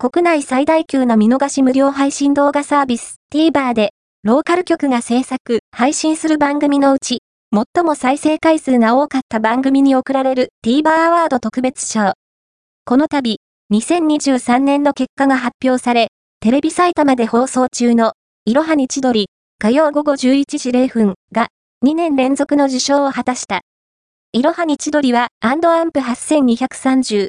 国内最大級の見逃し無料配信動画サービス TVer で、ローカル局が制作、配信する番組のうち、最も再生回数が多かった番組に贈られる TVer アワード特別賞。この度、2023年の結果が発表され、テレビ埼玉で放送中の、いろはにドリ、火曜午後11時0分が、2年連続の受賞を果たした。いろはにドリは、アンドアンプ8230